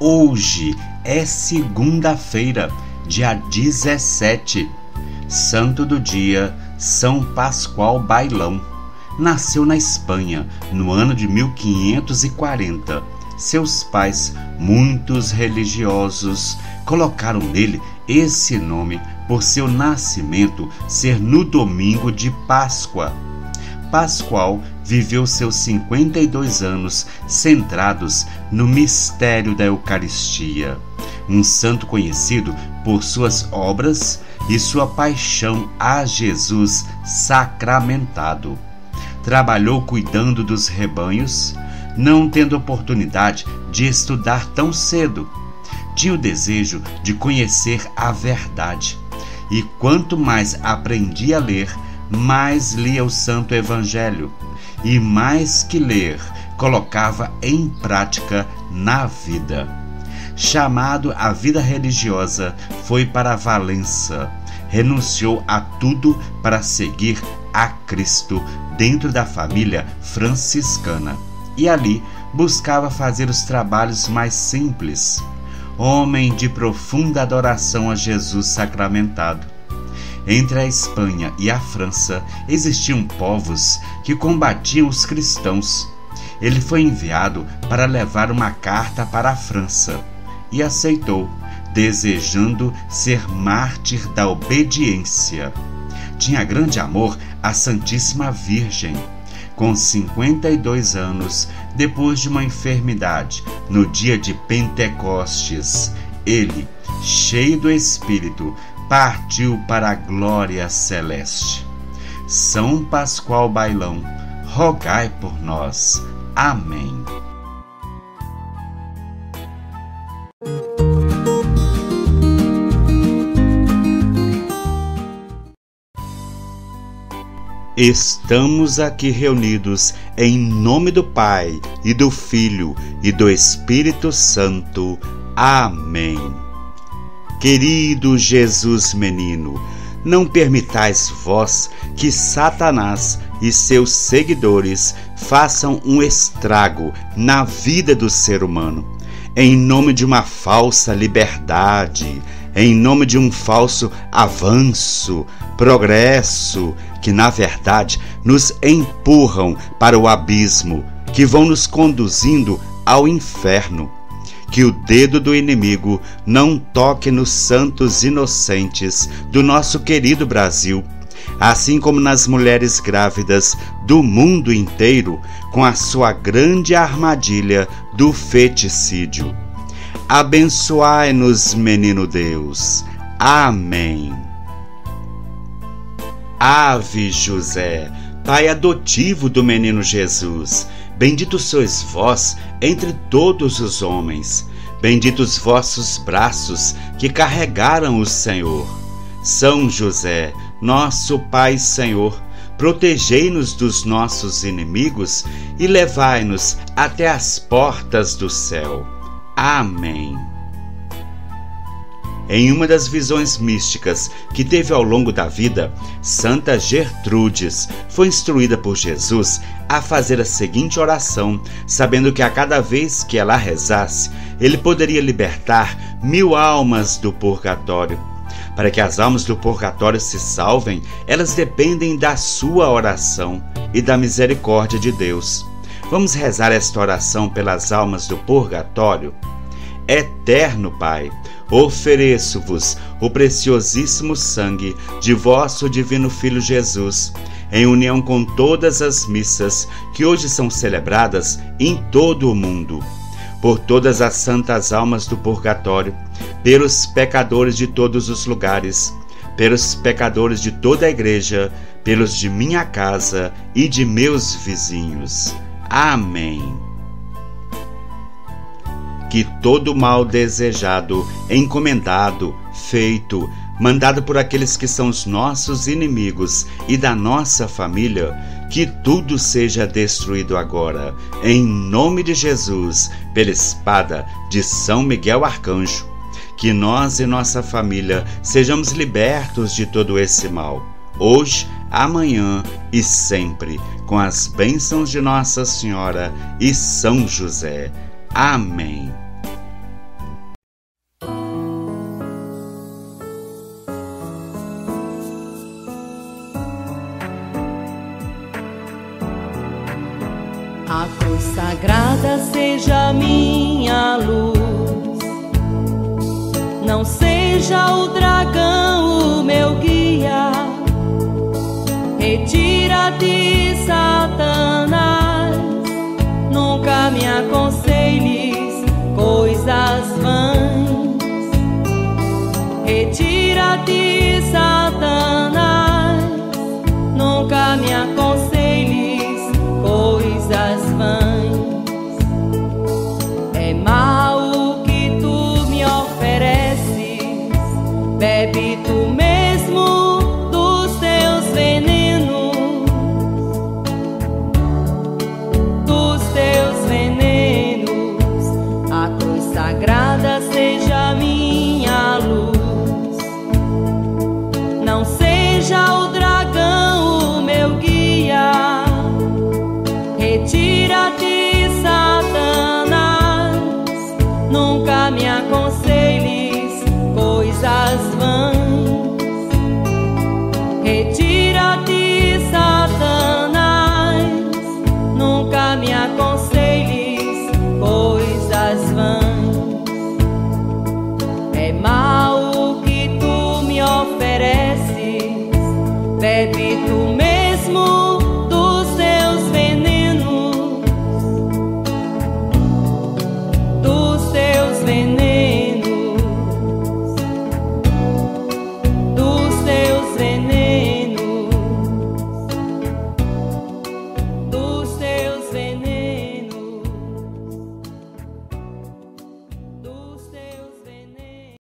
Hoje é segunda-feira, dia 17, santo do dia São Pascoal Bailão. Nasceu na Espanha no ano de 1540. Seus pais, muitos religiosos, colocaram nele esse nome por seu nascimento ser no domingo de Páscoa. Pascoal viveu seus 52 anos centrados no mistério da Eucaristia, um santo conhecido por suas obras e sua paixão a Jesus sacramentado. Trabalhou cuidando dos rebanhos, não tendo oportunidade de estudar tão cedo. Tinha o desejo de conhecer a verdade, e quanto mais aprendia a ler, mais lia o Santo Evangelho e, mais que ler, colocava em prática na vida. Chamado à vida religiosa, foi para Valença. Renunciou a tudo para seguir a Cristo dentro da família franciscana e ali buscava fazer os trabalhos mais simples. Homem de profunda adoração a Jesus sacramentado entre a Espanha e a França existiam povos que combatiam os cristãos. Ele foi enviado para levar uma carta para a França e aceitou, desejando ser mártir da obediência. Tinha grande amor à Santíssima Virgem. Com 52 anos, depois de uma enfermidade, no dia de Pentecostes, ele, cheio do Espírito, partiu para a glória celeste. São Pascoal Bailão, rogai por nós. Amém. Estamos aqui reunidos em nome do Pai e do Filho e do Espírito Santo. Amém. Querido Jesus menino, não permitais vós que Satanás e seus seguidores façam um estrago na vida do ser humano, em nome de uma falsa liberdade, em nome de um falso avanço, progresso, que na verdade nos empurram para o abismo, que vão nos conduzindo ao inferno que o dedo do inimigo não toque nos santos inocentes do nosso querido Brasil, assim como nas mulheres grávidas do mundo inteiro, com a sua grande armadilha do feticídio. Abençoai-nos, menino Deus. Amém. Ave José, pai adotivo do menino Jesus, Bendito sois vós entre todos os homens, benditos vossos braços que carregaram o Senhor. São José, nosso Pai Senhor, protegei-nos dos nossos inimigos e levai-nos até as portas do céu. Amém. Em uma das visões místicas que teve ao longo da vida, Santa Gertrudes foi instruída por Jesus a fazer a seguinte oração, sabendo que a cada vez que ela rezasse, ele poderia libertar mil almas do purgatório. Para que as almas do purgatório se salvem, elas dependem da sua oração e da misericórdia de Deus. Vamos rezar esta oração pelas almas do purgatório? Eterno Pai, ofereço-vos o preciosíssimo sangue de vosso divino Filho Jesus, em união com todas as missas que hoje são celebradas em todo o mundo, por todas as santas almas do purgatório, pelos pecadores de todos os lugares, pelos pecadores de toda a igreja, pelos de minha casa e de meus vizinhos. Amém que todo mal desejado, encomendado, feito, mandado por aqueles que são os nossos inimigos e da nossa família, que tudo seja destruído agora, em nome de Jesus, pela espada de São Miguel Arcanjo. Que nós e nossa família sejamos libertos de todo esse mal, hoje, amanhã e sempre, com as bênçãos de Nossa Senhora e São José. Amém. A cruz sagrada seja minha luz, não seja o dragão o meu guia. já o.